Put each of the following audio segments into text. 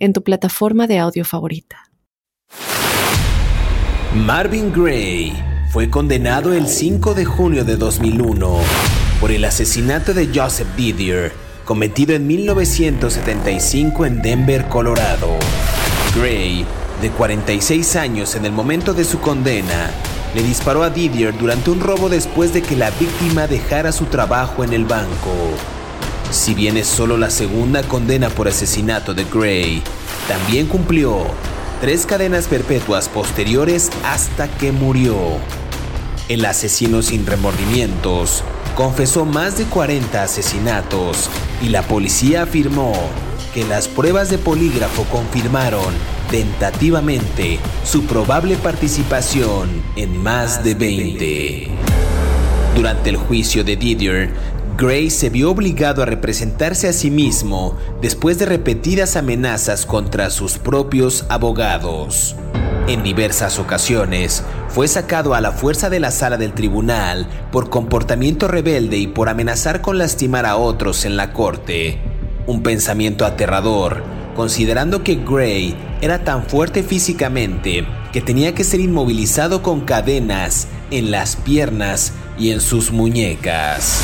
en tu plataforma de audio favorita. Marvin Gray fue condenado el 5 de junio de 2001 por el asesinato de Joseph Didier, cometido en 1975 en Denver, Colorado. Gray, de 46 años en el momento de su condena, le disparó a Didier durante un robo después de que la víctima dejara su trabajo en el banco. Si bien es solo la segunda condena por asesinato de Gray, también cumplió tres cadenas perpetuas posteriores hasta que murió. El asesino sin remordimientos confesó más de 40 asesinatos y la policía afirmó que las pruebas de polígrafo confirmaron tentativamente su probable participación en más de 20. Durante el juicio de Didier, Gray se vio obligado a representarse a sí mismo después de repetidas amenazas contra sus propios abogados. En diversas ocasiones fue sacado a la fuerza de la sala del tribunal por comportamiento rebelde y por amenazar con lastimar a otros en la corte. Un pensamiento aterrador, considerando que Gray era tan fuerte físicamente que tenía que ser inmovilizado con cadenas en las piernas y en sus muñecas.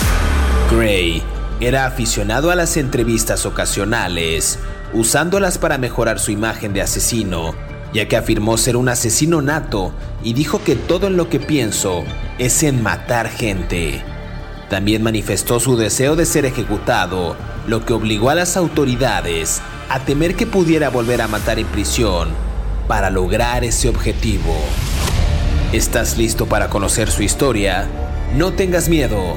Gray era aficionado a las entrevistas ocasionales, usándolas para mejorar su imagen de asesino, ya que afirmó ser un asesino nato y dijo que todo en lo que pienso es en matar gente. También manifestó su deseo de ser ejecutado, lo que obligó a las autoridades a temer que pudiera volver a matar en prisión para lograr ese objetivo. ¿Estás listo para conocer su historia? No tengas miedo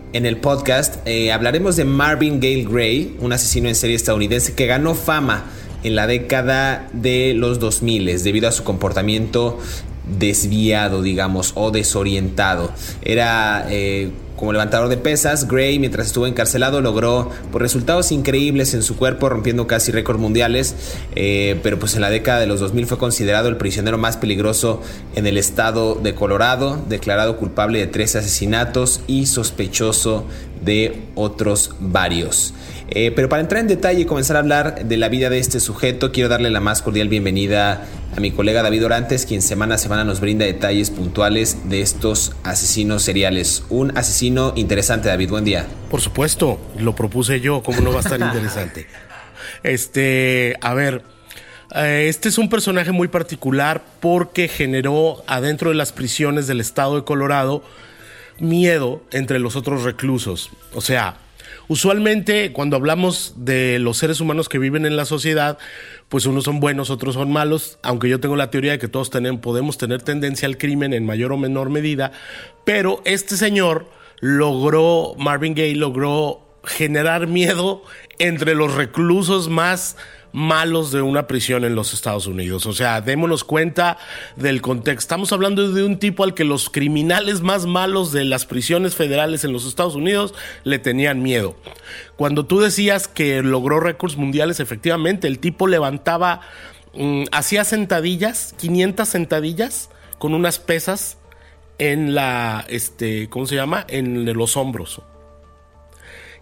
en el podcast eh, hablaremos de Marvin Gale Gray, un asesino en serie estadounidense que ganó fama en la década de los 2000 debido a su comportamiento desviado, digamos, o desorientado. Era eh, como levantador de pesas, Gray, mientras estuvo encarcelado, logró pues, resultados increíbles en su cuerpo, rompiendo casi récords mundiales, eh, pero pues en la década de los 2000 fue considerado el prisionero más peligroso en el estado de Colorado, declarado culpable de tres asesinatos y sospechoso de otros varios. Eh, pero para entrar en detalle y comenzar a hablar de la vida de este sujeto, quiero darle la más cordial bienvenida a mi colega David Orantes, quien semana a semana nos brinda detalles puntuales de estos asesinos seriales. Un asesino interesante, David, buen día. Por supuesto, lo propuse yo, ¿cómo no va a estar interesante? Este, a ver, eh, este es un personaje muy particular porque generó adentro de las prisiones del estado de Colorado miedo entre los otros reclusos. O sea, usualmente cuando hablamos de los seres humanos que viven en la sociedad, pues unos son buenos, otros son malos, aunque yo tengo la teoría de que todos tenemos, podemos tener tendencia al crimen en mayor o menor medida, pero este señor logró, Marvin Gaye logró generar miedo entre los reclusos más malos de una prisión en los Estados Unidos. O sea, démonos cuenta del contexto. Estamos hablando de un tipo al que los criminales más malos de las prisiones federales en los Estados Unidos le tenían miedo. Cuando tú decías que logró récords mundiales, efectivamente, el tipo levantaba, mm, hacía sentadillas, 500 sentadillas con unas pesas en la, este, ¿cómo se llama? En los hombros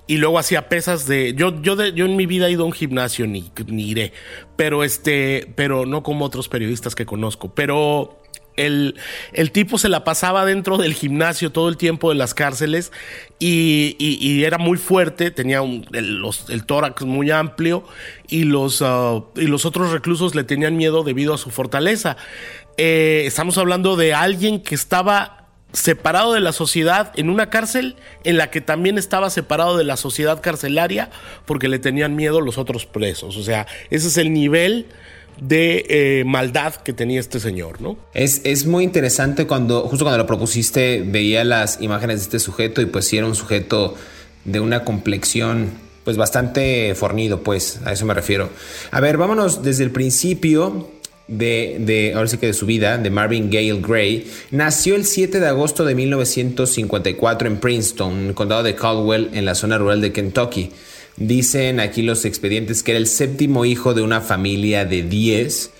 y luego hacía pesas de yo yo yo en mi vida he ido a un gimnasio ni, ni iré pero este pero no como otros periodistas que conozco pero El, el, tipo se la pasaba dentro del gimnasio todo el tiempo de las cárceles y, era muy fuerte, tenía el, tórax muy amplio y los, uh, y los otros reclusos le tenían miedo debido a su fortaleza. Eh, estamos hablando de alguien que estaba separado de la sociedad en una cárcel en la que también estaba separado de la sociedad carcelaria porque le tenían miedo los otros presos. O sea, ese es el nivel de eh, maldad que tenía este señor, ¿no? Es, es, muy interesante cuando, justo cuando lo propusiste, veía las imágenes de este sujeto y pues sí era un sujeto de una complexión pues bastante fornido, pues, a eso me refiero. A ver, vámonos desde el principio de, de, ahora sí que de su vida, de Marvin Gale Gray, nació el 7 de agosto de 1954 en Princeton, en el condado de Caldwell, en la zona rural de Kentucky. Dicen aquí los expedientes que era el séptimo hijo de una familia de 10.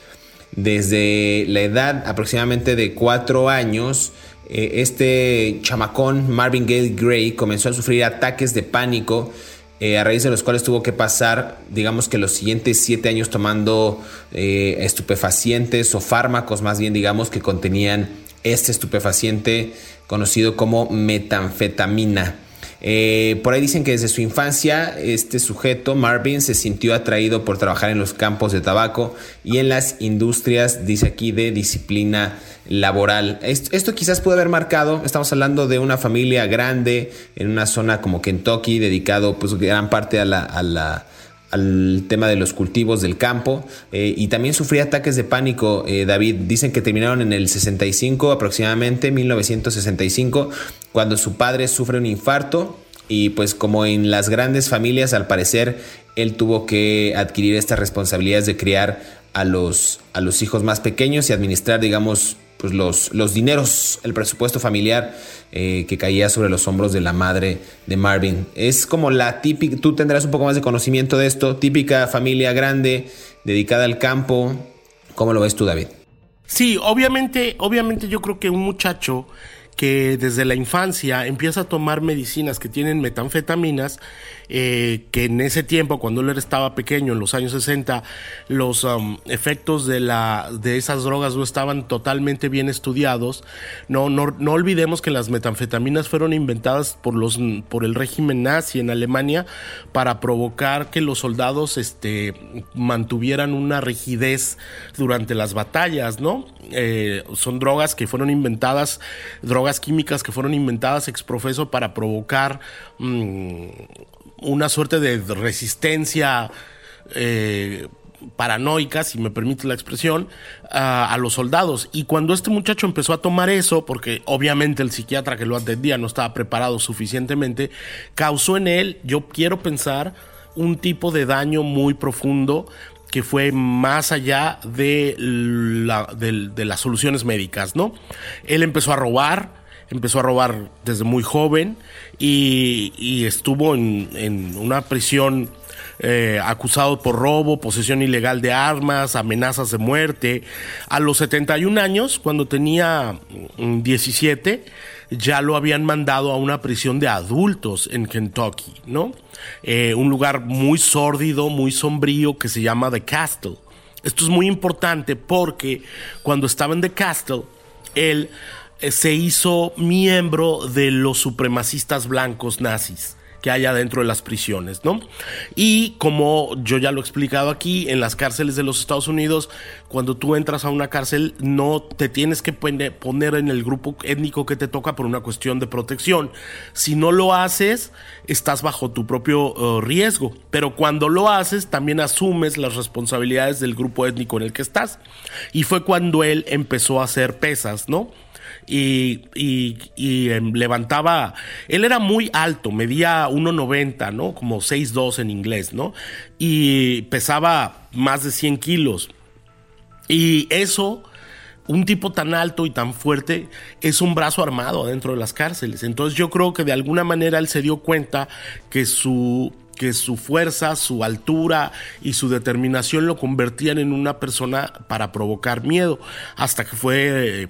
Desde la edad aproximadamente de 4 años, eh, este chamacón, Marvin Gale Gray, comenzó a sufrir ataques de pánico eh, a raíz de los cuales tuvo que pasar, digamos que los siguientes siete años tomando eh, estupefacientes o fármacos más bien, digamos, que contenían este estupefaciente conocido como metanfetamina. Eh, por ahí dicen que desde su infancia este sujeto, Marvin, se sintió atraído por trabajar en los campos de tabaco y en las industrias, dice aquí, de disciplina laboral. Esto, quizás puede haber marcado, estamos hablando de una familia grande en una zona como Kentucky, dedicado pues gran parte a la, al tema de los cultivos del campo eh, y también sufría ataques de pánico, eh, David. Dicen que terminaron en el 65 aproximadamente, 1965, cuando su padre sufre un infarto y pues como en las grandes familias al parecer él tuvo que adquirir estas responsabilidades de criar a los, a los hijos más pequeños y administrar digamos pues los, los dineros, el presupuesto familiar eh, que caía sobre los hombros de la madre de Marvin. Es como la típica, tú tendrás un poco más de conocimiento de esto, típica familia grande, dedicada al campo. ¿Cómo lo ves tú, David? Sí, obviamente, obviamente yo creo que un muchacho que desde la infancia empieza a tomar medicinas que tienen metanfetaminas, eh, que en ese tiempo, cuando él estaba pequeño, en los años 60, los um, efectos de, la, de esas drogas no estaban totalmente bien estudiados. No, no, no olvidemos que las metanfetaminas fueron inventadas por, los, por el régimen nazi en Alemania para provocar que los soldados este, mantuvieran una rigidez durante las batallas, ¿no? Eh, son drogas que fueron inventadas, drogas químicas que fueron inventadas exprofeso para provocar mm, una suerte de resistencia eh, paranoica, si me permite la expresión, a, los soldados. Y cuando este muchacho empezó a tomar eso, porque obviamente el psiquiatra que lo atendía no estaba preparado suficientemente, causó en él, yo quiero pensar, un tipo de daño muy profundo que fue más allá de, de, las soluciones médicas, ¿no? Él empezó a robar, empezó a robar desde muy joven y, estuvo en, una prisión eh, acusado por robo, posesión ilegal de armas, amenazas de muerte. A los 71 años, cuando tenía 17, mm, ya lo habían mandado a una prisión de adultos en Kentucky, ¿no? Eh, un lugar muy sórdido, muy sombrío que se llama The Castle. Esto es muy importante porque cuando estaba en The Castle, él se hizo miembro de los supremacistas blancos nazis que hay adentro de las prisiones, ¿no? Y como yo ya lo he explicado aquí, en las cárceles de los Estados Unidos, cuando tú entras a una cárcel, no te tienes que poner en el grupo étnico que te toca por una cuestión de protección. Si no lo haces, estás bajo tu propio uh, riesgo. Pero cuando lo haces, también asumes las responsabilidades del grupo étnico en el que estás. Y fue cuando él empezó a hacer pesas, ¿no? Y, y, em, levantaba, él era muy alto, medía 1,90, ¿no? Como 6'2 en inglés, ¿no? Y pesaba más de 100 kilos. Y eso, un tipo tan alto y tan fuerte, es un brazo armado dentro de las cárceles. Entonces yo creo que de alguna manera él se dio cuenta que su que su fuerza, su altura y su determinación lo convertían en una persona para provocar miedo, hasta que fue eh,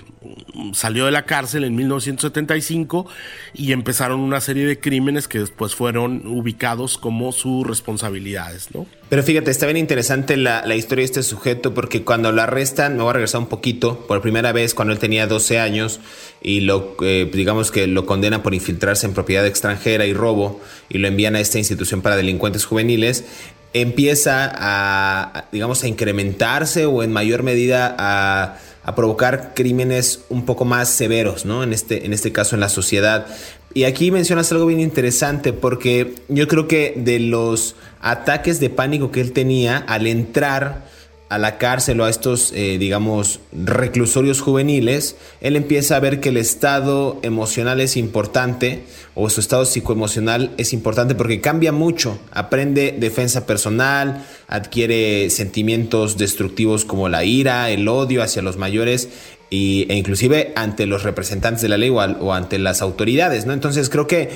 salió de la cárcel en 1975 y empezaron una serie de crímenes que después fueron ubicados como sus responsabilidades, ¿no? Pero fíjate, está bien interesante la, historia de este sujeto porque cuando lo arrestan, me voy a regresar un poquito, por primera vez cuando él tenía 12 años y lo, eh, digamos que lo condenan por infiltrarse en propiedad extranjera y robo y lo envían a esta institución para delincuentes juveniles, empieza a, digamos, a incrementarse o en mayor medida a, provocar crímenes un poco más severos, ¿no? En este, en este caso en la sociedad. Y aquí mencionas algo bien interesante porque yo creo que de los ataques de pánico que él tenía al entrar a la cárcel o a estos, eh, digamos, reclusorios juveniles, él empieza a ver que el estado emocional es importante o su estado psicoemocional es importante porque cambia mucho, aprende defensa personal, adquiere sentimientos destructivos como la ira, el odio hacia los mayores y, e inclusive ante los representantes de la ley o, o ante las autoridades, ¿no? Entonces creo que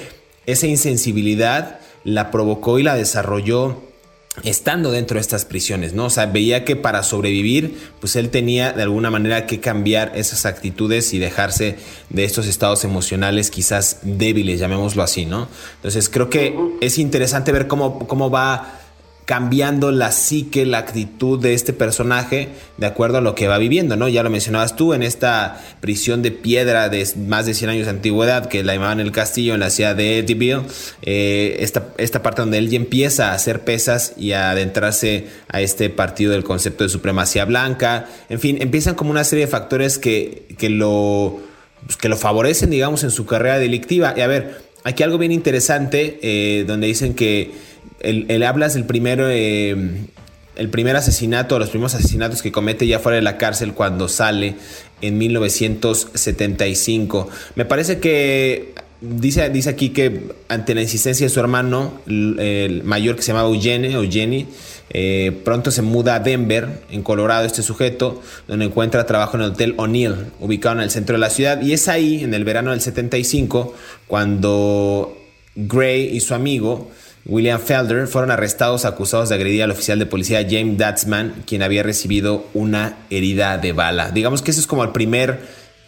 esa insensibilidad la provocó y la desarrolló estando dentro de estas prisiones, ¿no? O sea, veía que para sobrevivir, pues él tenía de alguna manera que cambiar esas actitudes y dejarse de estos estados emocionales quizás débiles, llamémoslo así, ¿no? Entonces creo que es interesante ver cómo, cómo va cambiando la psique, la actitud de este personaje de acuerdo a lo que va viviendo, ¿no? Ya lo mencionabas tú en esta prisión de piedra de más de 100 años de antigüedad que la llamaban el castillo en la ciudad de Eddyville, eh, esta, esta parte donde él ya empieza a hacer pesas y a adentrarse a este partido del concepto de supremacía blanca, en fin, empiezan como una serie de factores que, que lo, pues, que lo favorecen, digamos, en su carrera delictiva. Y a ver, aquí algo bien interesante, eh, donde dicen que él, hablas del primero, eh, el primer asesinato, los primeros asesinatos que comete ya fuera de la cárcel cuando sale en 1975. Me parece que dice, dice aquí que ante la insistencia de su hermano, el, mayor que se llamaba Eugene, Eugenie, eh, pronto se muda a Denver, en Colorado, este sujeto, donde encuentra trabajo en el Hotel O'Neill, ubicado en el centro de la ciudad. Y es ahí, en el verano del 75, cuando Gray y su amigo William Felder fueron arrestados acusados de agredir al oficial de policía James Datsman, quien había recibido una herida de bala. Digamos que ese es como el primer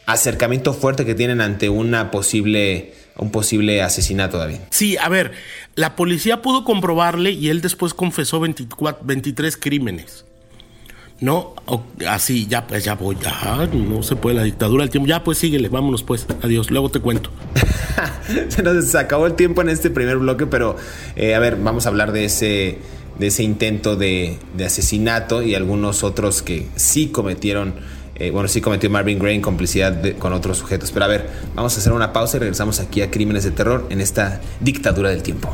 acercamiento fuerte que tienen ante una posible, un posible asesinato, David. Sí, a ver, la policía pudo comprobarle y él después confesó 24, 23 crímenes. No, así, ya, pues ya voy. ya no se puede la dictadura del tiempo. Ya, pues síguele, vámonos pues. Adiós, luego te cuento. se nos acabó el tiempo en este primer bloque, pero eh, a ver, vamos a hablar de ese, de ese intento de, asesinato y algunos otros que sí cometieron. Eh, bueno, sí cometió Marvin Gray en complicidad con otros sujetos. Pero a ver, vamos a hacer una pausa y regresamos aquí a Crímenes de Terror en esta dictadura del tiempo.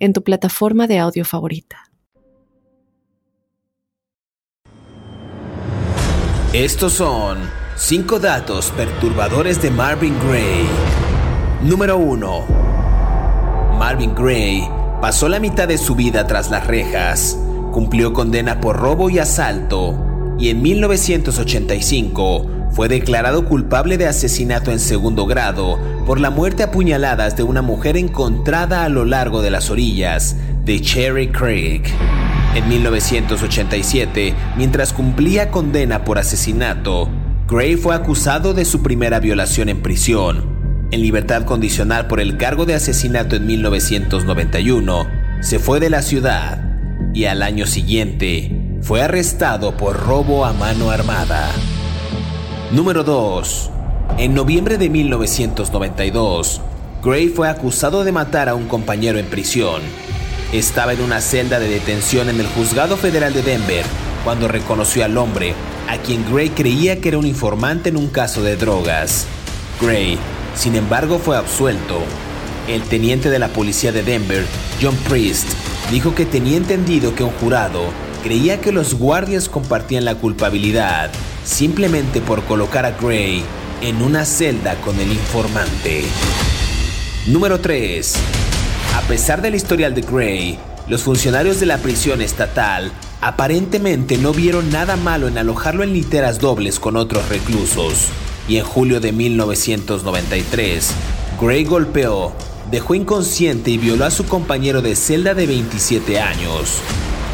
en tu plataforma de audio favorita. Estos son 5 datos perturbadores de Marvin Gray. Número 1. Marvin Gray pasó la mitad de su vida tras las rejas, cumplió condena por robo y asalto, y en 1985 fue declarado culpable de asesinato en segundo grado por la muerte a puñaladas de una mujer encontrada a lo largo de las orillas de Cherry Creek. En 1987, mientras cumplía condena por asesinato, Gray fue acusado de su primera violación en prisión. En libertad condicional por el cargo de asesinato en 1991, se fue de la ciudad y al año siguiente fue arrestado por robo a mano armada. Número 2. En noviembre de 1992, Gray fue acusado de matar a un compañero en prisión. Estaba en una celda de detención en el Juzgado Federal de Denver cuando reconoció al hombre, a quien Gray creía que era un informante en un caso de drogas. Gray, sin embargo, fue absuelto. El teniente de la policía de Denver, John Priest, dijo que tenía entendido que un jurado creía que los guardias compartían la culpabilidad simplemente por colocar a Gray en una celda con el informante. Número 3. A pesar del historial de Gray, los funcionarios de la prisión estatal aparentemente no vieron nada malo en alojarlo en literas dobles con otros reclusos, y en julio de 1993, Gray golpeó, dejó inconsciente y violó a su compañero de celda de 27 años.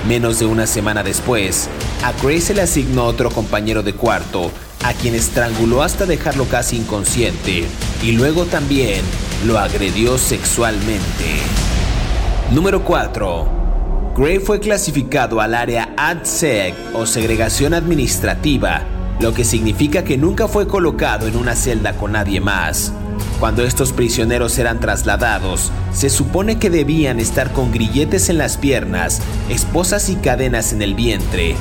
Menos de una semana después, a Gray se le asignó otro compañero de cuarto, a quien estranguló hasta dejarlo casi inconsciente, y luego también lo agredió sexualmente. Número 4. Gray fue clasificado al área ADSEG o segregación administrativa, lo que significa que nunca fue colocado en una celda con nadie más. Cuando estos prisioneros eran trasladados, se supone que debían estar con grilletes en las piernas, esposas y cadenas en el vientre.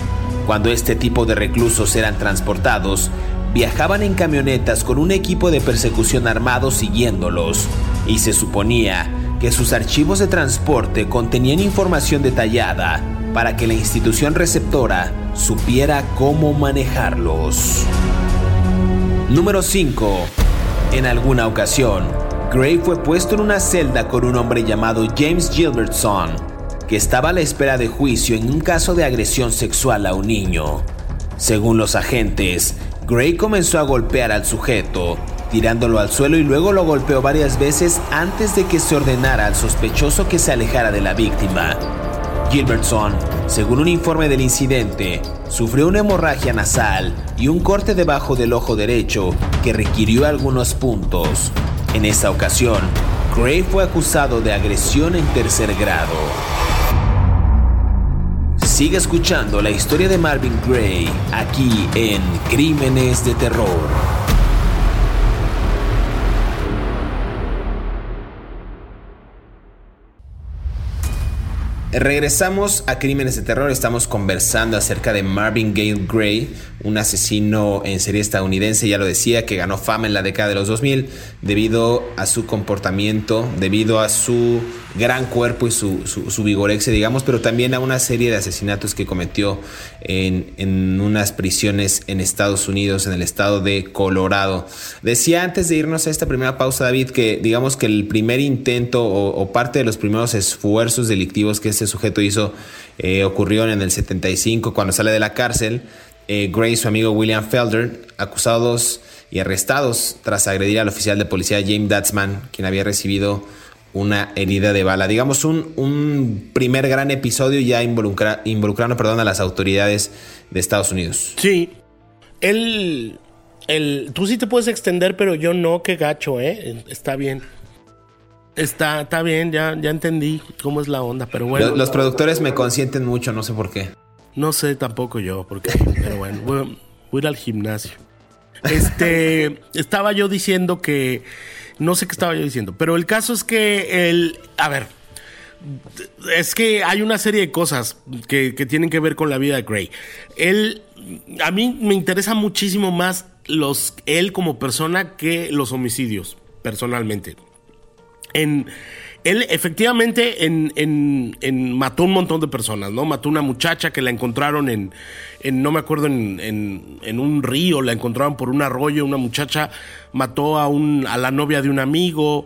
Cuando este tipo de reclusos eran transportados, viajaban en camionetas con un equipo de persecución armado siguiéndolos, y se suponía que sus archivos de transporte contenían información detallada para que la institución receptora supiera cómo manejarlos. Número 5. En alguna ocasión, Gray fue puesto en una celda con un hombre llamado James Gilbertson, que estaba a la espera de juicio en un caso de agresión sexual a un niño. Según los agentes, Gray comenzó a golpear al sujeto, tirándolo al suelo y luego lo golpeó varias veces antes de que se ordenara al sospechoso que se alejara de la víctima. Gilbertson, según un informe del incidente, sufrió una hemorragia nasal y un corte debajo del ojo derecho que requirió algunos puntos. En esa ocasión, Gray fue acusado de agresión en tercer grado. Sigue escuchando la historia de Marvin Gray aquí en Crímenes de Terror. Regresamos a Crímenes de Terror, estamos conversando acerca de Marvin Gale Gray, un asesino en serie estadounidense, ya lo decía, que ganó fama en la década de los 2000 debido a su comportamiento, debido a su gran cuerpo y su, su, vigorexia, digamos, pero también a una serie de asesinatos que cometió en, en, unas prisiones en Estados Unidos, en el estado de Colorado. Decía antes de irnos a esta primera pausa, David, que digamos que el primer intento o, o parte de los primeros esfuerzos delictivos que este sujeto hizo eh, ocurrió en el 75 cuando sale de la cárcel. Eh, Gray y su amigo William Felder, acusados y arrestados tras agredir al oficial de policía James Datsman, quien había recibido una herida de bala. Digamos un, un primer gran episodio ya involucra, involucrando perdón, a las autoridades de Estados Unidos. Sí, él, el, tú sí te puedes extender, pero yo no, qué gacho, ¿eh? Está bien. Está, está bien, ya, ya entendí cómo es la onda, pero bueno. Los, los productores me consienten mucho, no sé por qué. No sé tampoco yo, porque, pero bueno, voy, voy a ir al gimnasio. Este, estaba yo diciendo que, no sé qué estaba yo diciendo, pero el caso es que el, a ver, es que hay una serie de cosas que, que, tienen que ver con la vida de Gray. Él, a mí me interesa muchísimo más los, él como persona que los homicidios, personalmente. En, él efectivamente en, en, mató un montón de personas, ¿no? Mató una muchacha que la encontraron en, en no me acuerdo, en, un río, la encontraron por un arroyo, una muchacha mató a, un, a la novia de un amigo,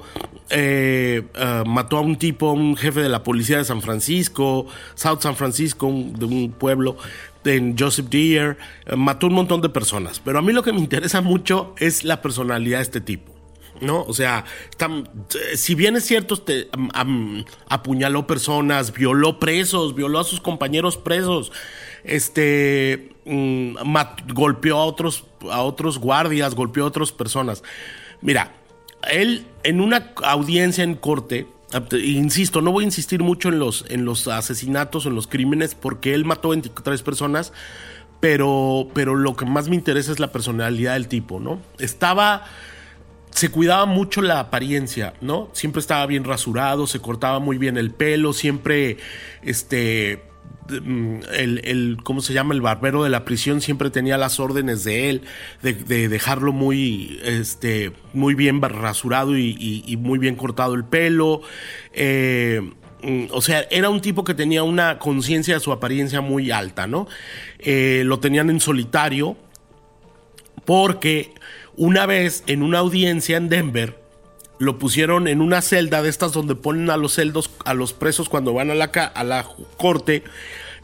eh, uh, mató a un tipo, un jefe de la policía de San Francisco, South San Francisco, un, de un pueblo, en Joseph Deere, uh, mató un montón de personas. Pero a mí lo que me interesa mucho es la personalidad de este tipo. ¿No? O sea, si bien es cierto, te, um, apuñaló personas, violó presos, violó a sus compañeros presos, este, um, golpeó a otros, a otros guardias, golpeó a otras personas. Mira, él en una audiencia en corte, insisto, no voy a insistir mucho en los, en los asesinatos, en los crímenes, porque él mató 23 personas, pero, pero lo que más me interesa es la personalidad del tipo, ¿no? Estaba se cuidaba mucho la apariencia, ¿no? Siempre estaba bien rasurado, se cortaba muy bien el pelo, siempre, este, mm, el, el, ¿cómo se llama? El barbero de la prisión siempre tenía las órdenes de él, de, de dejarlo muy, este, muy bien rasurado y, y, y, muy bien cortado el pelo. Eh, mm, o sea, era un tipo que tenía una conciencia de su apariencia muy alta, ¿no? Eh, lo tenían en solitario porque una vez en una audiencia en Denver, lo pusieron en una celda de estas donde ponen a los celdos, a los presos cuando van a la, a la corte.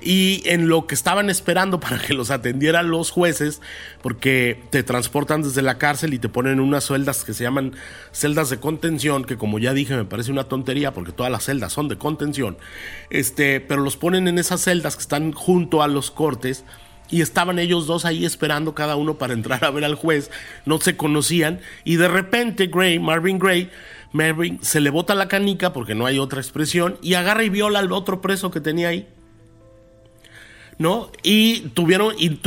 Y en lo que estaban esperando para que los atendieran los jueces, porque te transportan desde la cárcel y te ponen en unas celdas que se llaman celdas de contención, que como ya dije me parece una tontería porque todas las celdas son de contención, este, pero los ponen en esas celdas que están junto a los cortes y estaban ellos dos ahí esperando cada uno para entrar a ver al juez, no se conocían y de repente Gray, Marvin Gray, Marvin se le bota la canica porque no hay otra expresión y agarra y viola al otro preso que tenía ahí. ¿No? Y tuvieron, y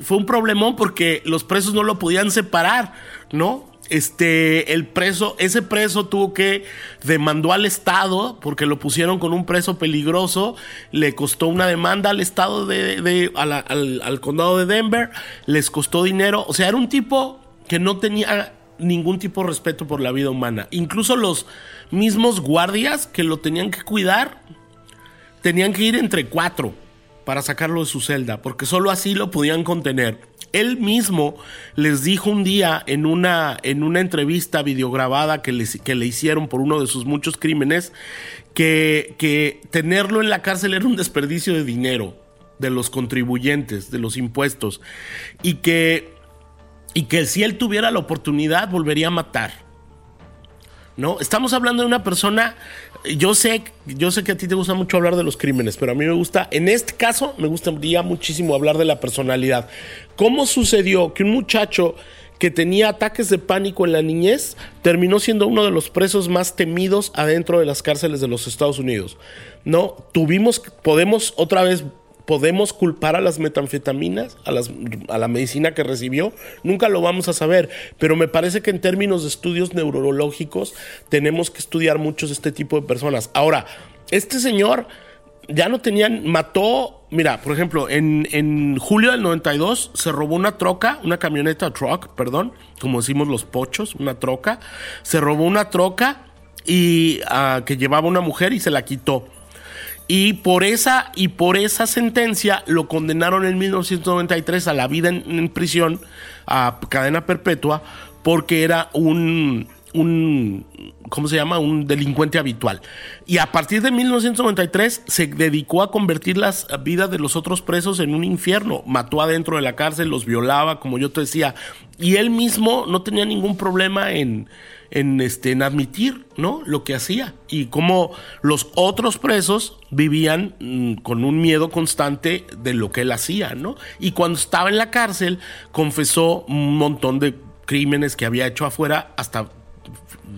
fue un problemón porque los presos no lo podían separar, ¿no? Este, el preso, ese preso tuvo que demandó al Estado porque lo pusieron con un preso peligroso, le costó una demanda al Estado de, al, al, condado de Denver, les costó dinero, o sea, era un tipo que no tenía ningún tipo de respeto por la vida humana. Incluso los mismos guardias que lo tenían que cuidar, tenían que ir entre cuatro para sacarlo de su celda, porque solo así lo podían contener. Él mismo les dijo un día en una, en una entrevista videograbada que, que le hicieron por uno de sus muchos crímenes que, que tenerlo en la cárcel era un desperdicio de dinero de los contribuyentes, de los impuestos, y que, y que si él tuviera la oportunidad volvería a matar. ¿No? Estamos hablando de una persona, yo sé, yo sé que a ti te gusta mucho hablar de los crímenes, pero a mí me gusta, en este caso, me gustaría muchísimo hablar de la personalidad. ¿Cómo sucedió que un muchacho que tenía ataques de pánico en la niñez terminó siendo uno de los presos más temidos adentro de las cárceles de los Estados Unidos? ¿No? Tuvimos, podemos otra vez ¿Podemos culpar a las metanfetaminas, a, la medicina que recibió? Nunca lo vamos a saber, pero me parece que en términos de estudios neurológicos tenemos que estudiar muchos este tipo de personas. Ahora, este señor ya no tenían, mató, mira, por ejemplo, en, julio del 92 se robó una troca, una camioneta truck, perdón, como decimos los pochos, una troca, se robó una troca y uh, que llevaba una mujer y se la quitó. Y por esa, y por esa sentencia lo condenaron en 1993 a la vida en, prisión, a cadena perpetua, porque era un, un, ¿cómo se llama? Un delincuente habitual. Y a partir de 1993 se dedicó a convertir las vidas de los otros presos en un infierno. Mató adentro de la cárcel, los violaba, como yo te decía. Y él mismo no tenía ningún problema en, en, este, en admitir ¿no? lo que hacía y cómo los otros presos vivían mm, con un miedo constante de lo que él hacía. ¿no? Y cuando estaba en la cárcel confesó un montón de crímenes que había hecho afuera hasta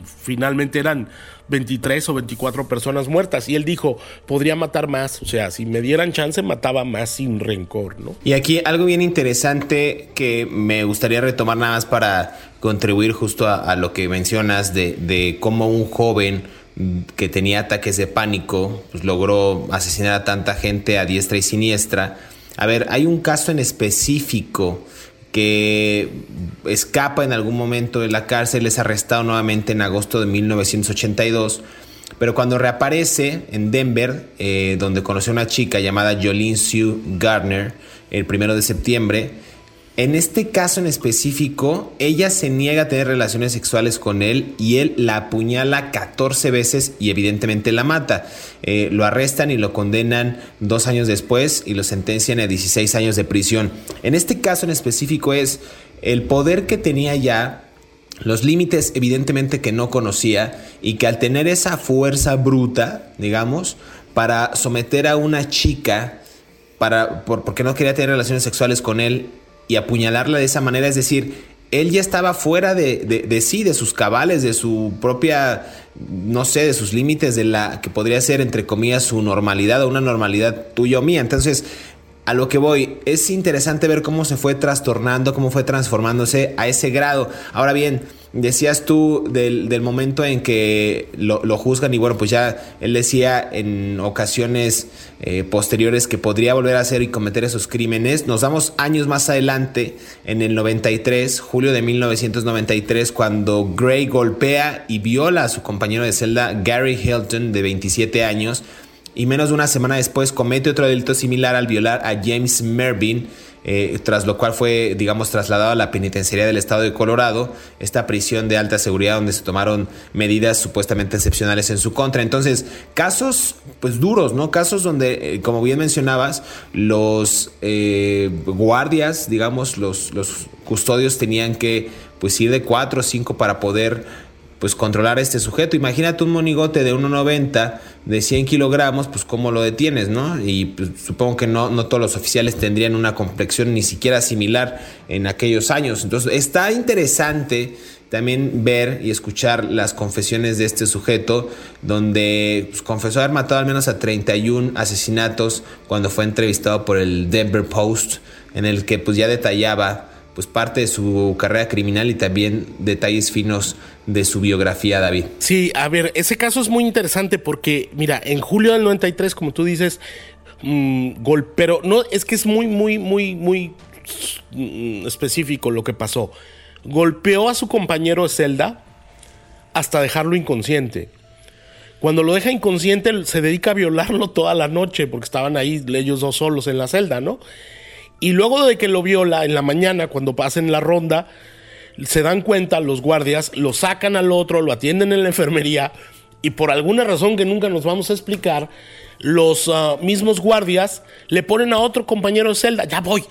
finalmente eran 23 o 24 personas muertas. Y él dijo, podría matar más. O sea, si me dieran chance, mataba más sin rencor, ¿no? Y aquí algo bien interesante que me gustaría retomar nada más para contribuir justo a, lo que mencionas de, de cómo un joven que tenía ataques de pánico, pues logró asesinar a tanta gente a diestra y siniestra. A ver, hay un caso en específico que escapa en algún momento de la cárcel, es arrestado nuevamente en agosto de 1982, pero cuando reaparece en Denver, eh, donde conoció a una chica llamada Jolene Sue Gardner, el primero de septiembre, en este caso en específico, ella se niega a tener relaciones sexuales con él y él la apuñala 14 veces y evidentemente la mata. Eh, lo arrestan y lo condenan dos años después y lo sentencian a 16 años de prisión. En este caso en específico es el poder que tenía ya los límites evidentemente que no conocía y que al tener esa fuerza bruta, digamos, para someter a una chica para porque no quería tener relaciones sexuales con él y apuñalarla de esa manera, es decir, él ya estaba fuera de, sí, de sus cabales, de su propia, no sé, de sus límites, de la que podría ser, entre comillas, su normalidad o una normalidad tuya o mía. Entonces, a lo que voy, es interesante ver cómo se fue trastornando, cómo fue transformándose a ese grado. Ahora bien, decías tú del, momento en que lo, juzgan y bueno, pues ya él decía en ocasiones eh, posteriores que podría volver a hacer y cometer esos crímenes. Nos damos años más adelante, en el 93, julio de 1993, cuando Gray golpea y viola a su compañero de celda Gary Hilton de 27 años y menos de una semana después comete otro delito similar al violar a James Mervyn eh, tras lo cual fue, digamos, trasladado a la penitenciaría del estado de Colorado, esta prisión de alta seguridad donde se tomaron medidas supuestamente excepcionales en su contra. Entonces, casos, pues duros, ¿no? Casos donde, eh, como bien mencionabas, los eh, guardias, digamos, los, los custodios tenían que, pues, ir de cuatro o cinco para poder pues controlar a este sujeto. Imagínate un monigote de 1,90 de 100 kilogramos, pues cómo lo detienes, ¿no? Y pues, supongo que no, no todos los oficiales tendrían una complexión ni siquiera similar en aquellos años. Entonces está interesante también ver y escuchar las confesiones de este sujeto, donde pues, confesó haber matado al menos a 31 asesinatos cuando fue entrevistado por el Denver Post, en el que pues ya detallaba pues parte de su carrera criminal y también detalles finos de su biografía, David. Sí, a ver, ese caso es muy interesante porque, mira, en julio del 93, como tú dices, mmm, pero no, es que es muy, muy, muy, muy mm, específico lo que pasó. Golpeó a su compañero de celda hasta dejarlo inconsciente. Cuando lo deja inconsciente, se dedica a violarlo toda la noche porque estaban ahí ellos dos solos en la celda, ¿no? Y luego de que lo viola en la mañana, cuando pasen la ronda, se dan cuenta los guardias, lo sacan al otro, lo atienden en la enfermería y por alguna razón que nunca nos vamos a explicar, los ah, mismos guardias le ponen a otro compañero de celda, ya voy,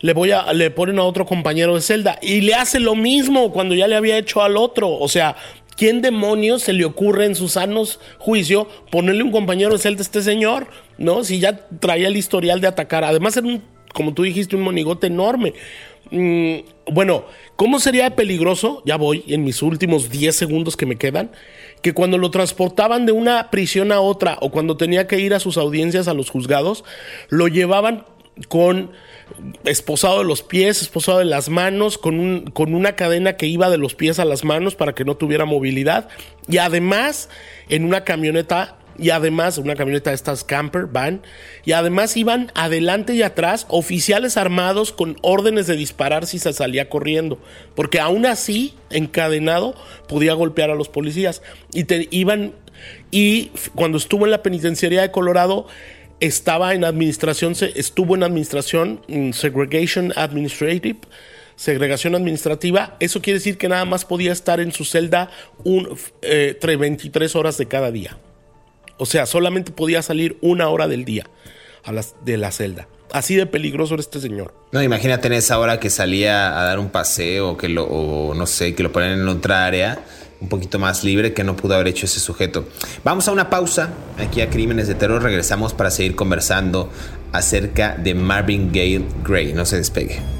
le voy a, le ponen a otro compañero de celda y le hace lo mismo cuando ya le había hecho al otro, o sea, ¿quién demonios se le ocurre en sus sanos juicio ponerle un compañero de celda a este señor? ¿No? Si ya traía el historial de atacar, además era un como tú dijiste, un monigote enorme. Mm, bueno, ¿cómo sería peligroso? Ya voy en mis últimos 10 segundos que me quedan. Que cuando lo transportaban de una prisión a otra o cuando tenía que ir a sus audiencias a los juzgados, lo llevaban con esposado de los pies, esposado de las manos, con, con una cadena que iba de los pies a las manos para que no tuviera movilidad y además en una camioneta y además una camioneta de estas camper van y además iban adelante y atrás oficiales armados con órdenes de disparar si se salía corriendo, porque aún así encadenado podía golpear a los policías y te iban y cuando estuvo en la penitenciaría de Colorado estaba en administración estuvo en administración segregation administrative segregación administrativa, eso quiere decir que nada más podía estar en su celda un, eh, 23 horas de cada día. O sea, solamente podía salir una hora del día a las, de la celda. Así de peligroso era este señor. No, imagínate en esa hora que salía a dar un paseo que lo, o no sé, que lo ponen en otra área un poquito más libre que no pudo haber hecho ese sujeto. Vamos a una pausa aquí a Crímenes de Terror. Regresamos para seguir conversando acerca de Marvin Gale Gray. No se despegue.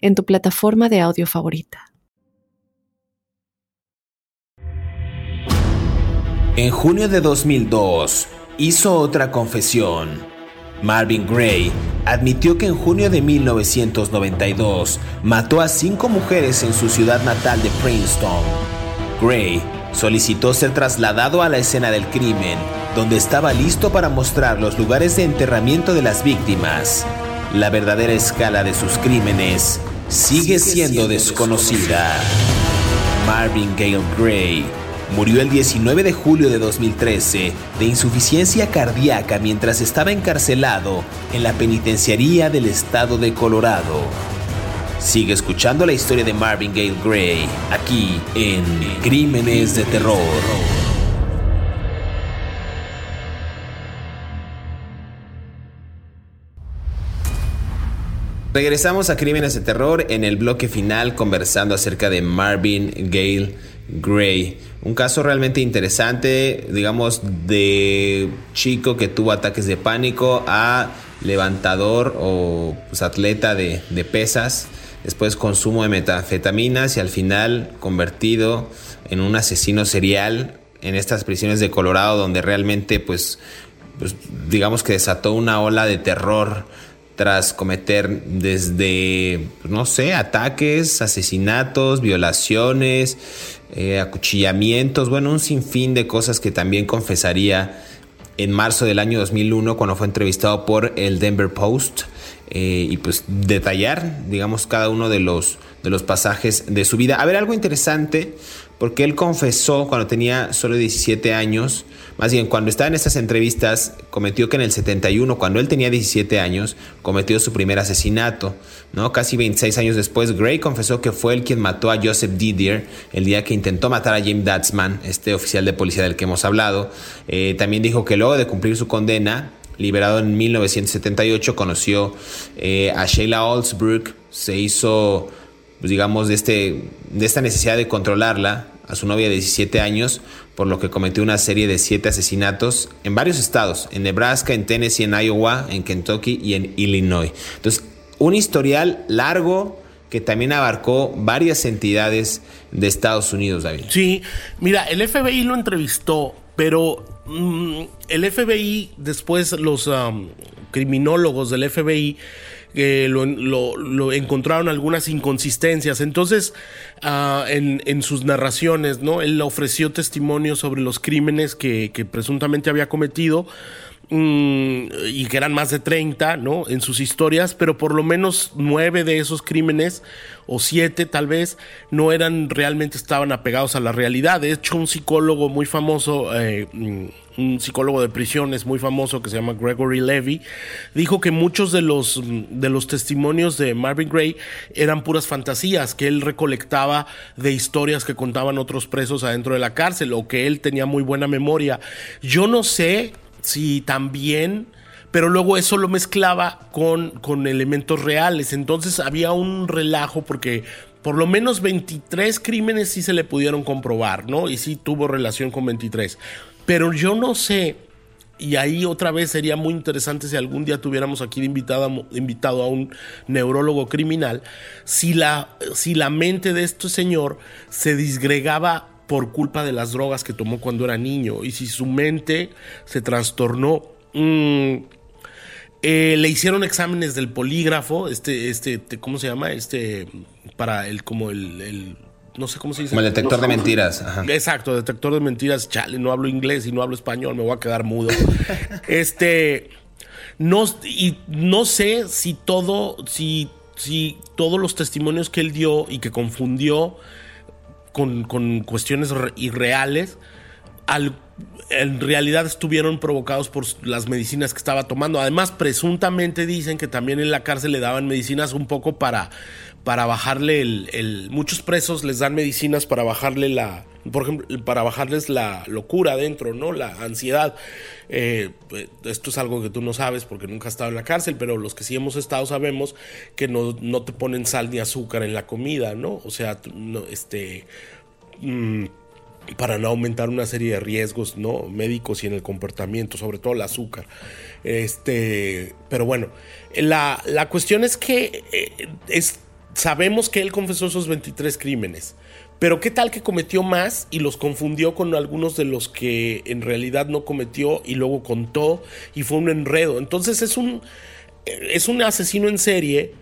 en tu plataforma de audio favorita. En junio de 2002, hizo otra confesión. Marvin Gray admitió que en junio de 1992 mató a cinco mujeres en su ciudad natal de Princeton. Gray solicitó ser trasladado a la escena del crimen, donde estaba listo para mostrar los lugares de enterramiento de las víctimas. La verdadera escala de sus crímenes sigue siendo desconocida. Marvin Gale Gray murió el 19 de julio de 2013 de insuficiencia cardíaca mientras estaba encarcelado en la penitenciaría del estado de Colorado. Sigue escuchando la historia de Marvin Gale Gray aquí en Crímenes de Terror. Regresamos a Crímenes de Terror en el bloque final conversando acerca de Marvin Gale Gray. Un caso realmente interesante, digamos, de chico que tuvo ataques de pánico a levantador o pues, atleta de, pesas, después consumo de metanfetaminas y al final convertido en un asesino serial en estas prisiones de Colorado donde realmente pues, pues digamos que desató una ola de terror tras cometer desde, pues, no sé, ataques, asesinatos, violaciones, eh, acuchillamientos, bueno, un sinfín de cosas que también confesaría en marzo del año 2001 cuando fue entrevistado por el Denver Post eh, y pues detallar, digamos, cada uno de los, de los pasajes de su vida. A ver, algo interesante, porque él confesó cuando tenía solo 17 años, más bien cuando estaba en estas entrevistas, cometió que en el 71, cuando él tenía 17 años, cometió su primer asesinato. ¿no? Casi 26 años después, Gray confesó que fue él quien mató a Joseph Didier el día que intentó matar a Jim Datsman, este oficial de policía del que hemos hablado. Eh, también dijo que luego de cumplir su condena, liberado en 1978, conoció eh, a Sheila Olsbrook, se hizo pues, digamos, de, este, de esta necesidad de controlarla a su novia de 17 años, por lo que cometió una serie de siete asesinatos en varios estados, en Nebraska, en Tennessee, en Iowa, en Kentucky y en Illinois. Entonces, un historial largo que también abarcó varias entidades de Estados Unidos, David. Sí, mira, el FBI lo entrevistó, pero mm, el FBI, después los um, criminólogos del FBI, que lo, encontraron algunas inconsistencias. Entonces, ah, en, sus narraciones, ¿no? Él ofreció testimonio sobre los crímenes que, presuntamente había cometido mm, y que eran más de 30, ¿no? En sus historias, pero por lo menos nueve de esos crímenes, o siete tal vez, no eran realmente estaban apegados a la realidad. De hecho, un psicólogo muy famoso, eh, mm, un psicólogo de prisiones muy famoso que se llama Gregory Levy, dijo que muchos de los, de los testimonios de Marvin Gray eran puras fantasías, que él recolectaba de historias que contaban otros presos adentro de la cárcel o que él tenía muy buena memoria. Yo no sé si también pero luego eso lo mezclaba con, con elementos reales. Entonces había un relajo porque por lo menos 23 crímenes sí se le pudieron comprobar, ¿no? Y sí tuvo relación con 23. Pero yo no sé, y ahí otra vez sería muy interesante si algún día tuviéramos aquí invitado, invitado a un neurólogo criminal, si la, si la mente de este señor se disgregaba por culpa de las drogas que tomó cuando era niño y si su mente se trastornó. Mm, eh, le hicieron exámenes del polígrafo, este, este, ¿cómo se llama? Este, para el, como el no sé cómo se dice. Como el detector de mentiras. Exacto, detector de mentiras. Chale, no hablo inglés y no hablo español, me voy a quedar mudo. este, no, y no sé si todo, si, si todos los testimonios que él dio y que confundió con, con cuestiones irreales, al, en realidad estuvieron provocados por las medicinas que estaba tomando. Además, presuntamente dicen que también en la cárcel le daban medicinas un poco para para bajarle el, muchos presos les dan medicinas para bajarle la por ejemplo para bajarles la locura adentro no la ansiedad. Eh, pues, esto es algo que tú no sabes porque nunca has estado en la cárcel pero los que sí hemos estado sabemos que no, no te ponen sal ni azúcar en la comida no o sea este mm, para no aumentar una serie de riesgos no médicos y en el comportamiento sobre todo el azúcar. Este pero bueno la, la cuestión es que eh, sabemos que él confesó esos 23 crímenes. Pero qué tal que cometió más y los confundió con algunos de los que en realidad no cometió y luego contó y fue un enredo. Entonces es un, es un asesino en serie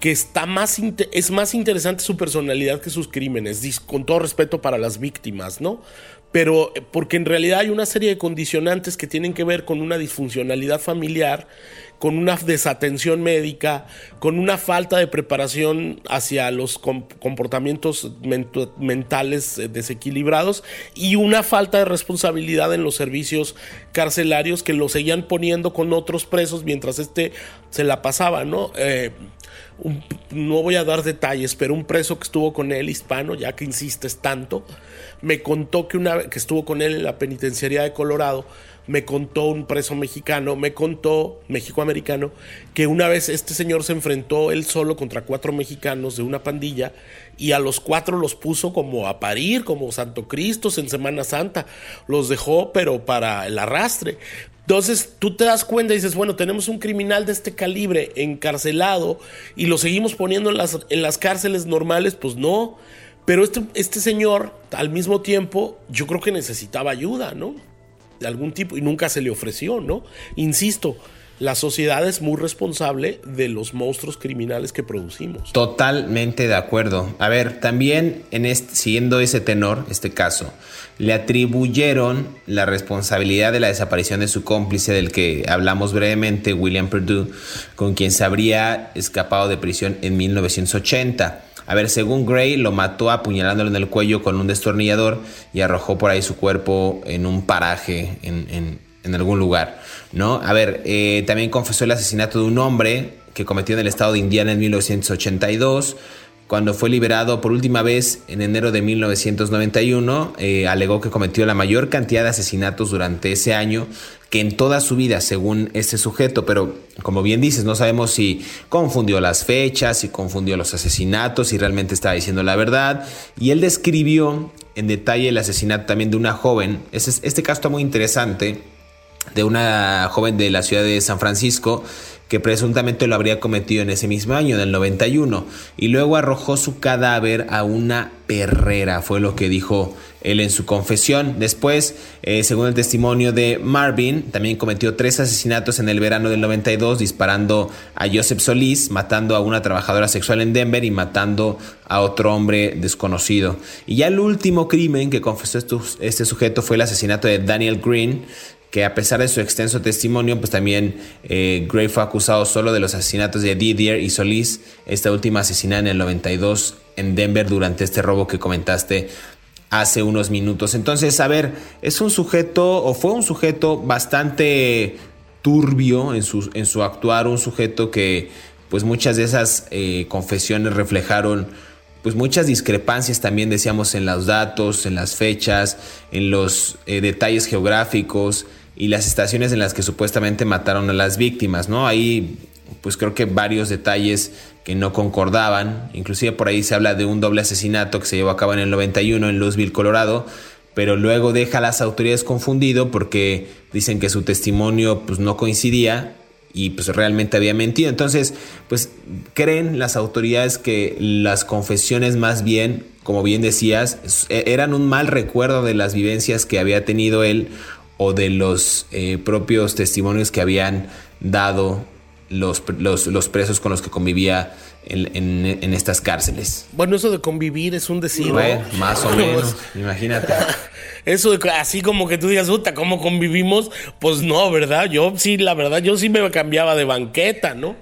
que está más es más interesante su personalidad que sus crímenes, con todo respeto para las víctimas, ¿no? Pero porque en realidad hay una serie de condicionantes que tienen que ver con una disfuncionalidad familiar con una desatención médica, con una falta de preparación hacia los comportamientos mentales eh, desequilibrados y una falta de responsabilidad en los servicios carcelarios que lo seguían poniendo con otros presos mientras este se la pasaba, ¿no? Eh, no voy a dar detalles, pero un preso que estuvo con él, hispano, ya que insistes tanto, me contó que una que estuvo con él en la penitenciaría de Colorado, me contó un preso mexicano, me contó, mexicoamericano, que una vez este señor se enfrentó él solo contra cuatro mexicanos de una pandilla y a los cuatro los puso como a parir, como Santo Cristo en Semana Santa. Los dejó, pero para el arrastre. Entonces tú te das cuenta y dices, bueno, tenemos un criminal de este calibre encarcelado y lo seguimos poniendo en las, cárceles normales, pues no. Pero este, este señor, al mismo tiempo, yo creo que necesitaba ayuda, ¿no? De algún tipo y nunca se le ofreció, ¿no? Insisto, la sociedad es muy responsable de los monstruos criminales que producimos. Totalmente de acuerdo. A ver, también en este, siguiendo ese tenor, este caso, le atribuyeron la responsabilidad de la desaparición de su cómplice del que hablamos brevemente, William Perdue, con quien se habría escapado de prisión en 1980. A ver, según Gray, lo mató apuñalándolo en el cuello con un destornillador y arrojó por ahí su cuerpo en un paraje en, en algún lugar, ¿no? A ver, eh, también confesó el asesinato de un hombre que cometió en el estado de Indiana en 1982. Cuando fue liberado por última vez en enero de 1991, eh, alegó que cometió la mayor cantidad de asesinatos durante ese año que en toda su vida, según este sujeto. Pero, como bien dices, no sabemos si confundió las fechas, si confundió los asesinatos, si realmente estaba diciendo la verdad. Y él describió en detalle el asesinato también de una joven. Este caso está muy interesante de una joven de la ciudad de San Francisco que presuntamente lo habría cometido en ese mismo año, del 91, y luego arrojó su cadáver a una perrera, fue lo que dijo él en su confesión. Después, eh, según el testimonio de Marvin, también cometió tres asesinatos en el verano del 92, disparando a Joseph Solís, matando a una trabajadora sexual en Denver y matando a otro hombre desconocido. Y ya el último crimen que confesó este sujeto fue el asesinato de Daniel Green, que a pesar de su extenso testimonio, pues también eh, Gray fue acusado solo de los asesinatos de Didier y Solís, esta última asesinada en el 92 en Denver durante este robo que comentaste hace unos minutos. Entonces, a ver, es un sujeto o fue un sujeto bastante turbio en su, en su actuar, un sujeto que pues muchas de esas eh, confesiones reflejaron pues muchas discrepancias también decíamos en los datos, en las fechas, en los eh, detalles geográficos, y las estaciones en las que supuestamente mataron a las víctimas, ¿no? Ahí pues creo que varios detalles que no concordaban, inclusive por ahí se habla de un doble asesinato que se llevó a cabo en el 91 en Louisville, Colorado, pero luego deja a las autoridades confundido porque dicen que su testimonio pues no coincidía y pues realmente había mentido. Entonces, pues creen las autoridades que las confesiones más bien, como bien decías, e-, eran un mal recuerdo de las vivencias que había tenido él o de los eh, propios testimonios que habían dado los, los, presos con los que convivía en, estas cárceles. Bueno, eso de convivir es un decir. más o menos, imagínate. Eso de así como que tú digas, puta, ¿cómo convivimos? Pues no, ¿verdad? Yo sí, la verdad, yo sí me cambiaba de banqueta, ¿no?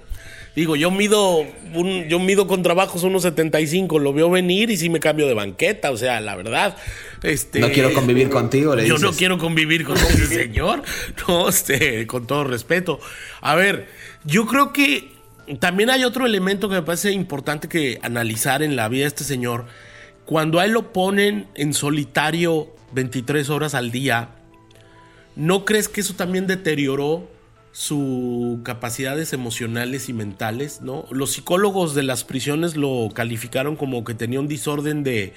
Digo, yo mido, un, yo mido con trabajos unos 75, lo veo venir y sí me cambio de banqueta, o sea, la verdad. Este, no quiero convivir contigo, le Yo no quiero convivir con ese señor, no, este, con todo respeto. A ver, yo creo que también hay otro elemento que me parece importante que analizar en la vida de este señor. Cuando a él lo ponen en solitario 23 horas al día, ¿no crees que eso también deterioró sus capacidades emocionales y mentales, ¿no? Los psicólogos de las prisiones lo calificaron como que tenía un desorden de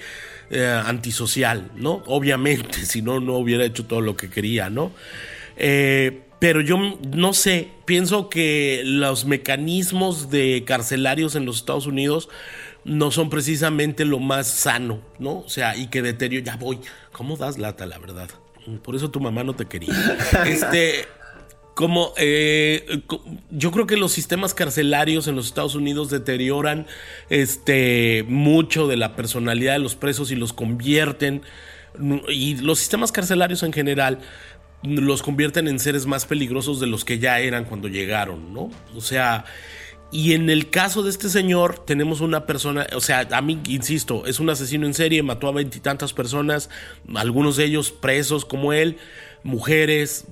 eh, antisocial, ¿no? Obviamente, si no, no hubiera hecho todo lo que quería, ¿no? Eh, pero yo no sé, pienso que los mecanismos de carcelarios en los Estados Unidos no son precisamente lo más sano, ¿no? O sea, y que deterioro, ya voy, ¿cómo das lata, la verdad? Por eso tu mamá no te quería. Este, como eh, yo creo que los sistemas carcelarios en los Estados Unidos deterioran este mucho de la personalidad de los presos y los convierten y los sistemas carcelarios en general los convierten en seres más peligrosos de los que ya eran cuando llegaron, ¿no? O sea, y en el caso de este señor, tenemos una persona, o sea, a mí, insisto, es un asesino en serie, mató a veintitantas personas, algunos de ellos presos como él, mujeres,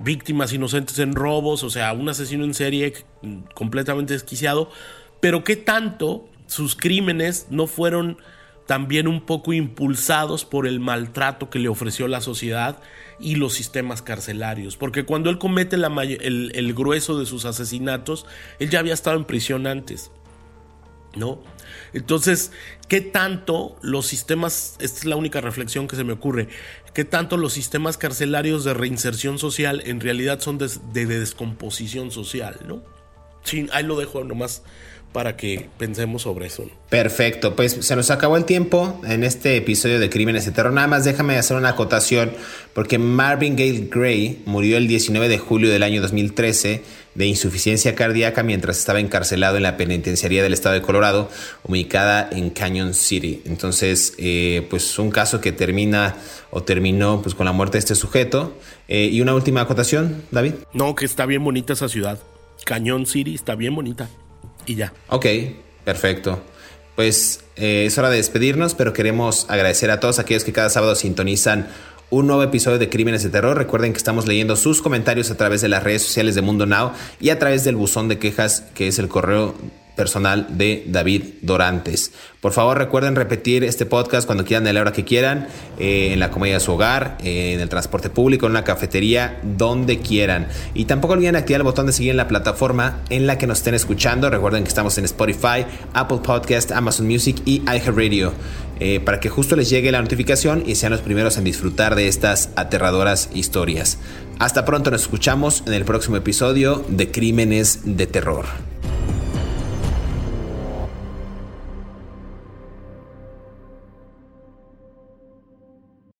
víctimas inocentes en robos, o sea, un asesino en serie completamente desquiciado, pero qué tanto sus crímenes no fueron también un poco impulsados por el maltrato que le ofreció la sociedad y los sistemas carcelarios. Porque cuando él comete el, grueso de sus asesinatos, él ya había estado en prisión antes. ¿No? Entonces, ¿qué tanto los sistemas, esta es la única reflexión que se me ocurre, qué tanto los sistemas carcelarios de reinserción social en realidad son de, de descomposición social, ¿no? Sí, ahí lo dejo nomás para que pensemos sobre eso. Perfecto, pues se nos acabó el tiempo en este episodio de Crímenes de Terror. Nada más déjame hacer una acotación, porque Marvin Gale Gray murió el 19 de julio del año 2013 de insuficiencia cardíaca mientras estaba encarcelado en la penitenciaría del estado de Colorado, ubicada en Canyon City. Entonces, eh, pues un caso que termina o terminó pues con la muerte de este sujeto. Eh, y una última acotación, David. No, que está bien bonita esa ciudad. Canyon City está bien bonita y ya. Ok, perfecto. Pues eh, es hora de despedirnos, pero queremos agradecer a todos aquellos que cada sábado sintonizan un nuevo episodio de Crímenes de Terror. Recuerden que estamos leyendo sus comentarios a través de las redes sociales de Mundo Now y a través del buzón de quejas que es el correo personal de David Dorantes. Por favor, recuerden repetir este podcast cuando quieran, a la hora que quieran, eh, en la comedia de su hogar, eh, en el transporte público, en una cafetería, donde quieran. Y tampoco olviden activar el botón de seguir en la plataforma en la que nos estén escuchando. Recuerden que estamos en Spotify, Apple Podcast, Amazon Music y iHeartRadio. Eh, para que justo les llegue la notificación y sean los primeros en disfrutar de estas aterradoras historias. Hasta pronto, nos escuchamos en el próximo episodio de Crímenes de Terror.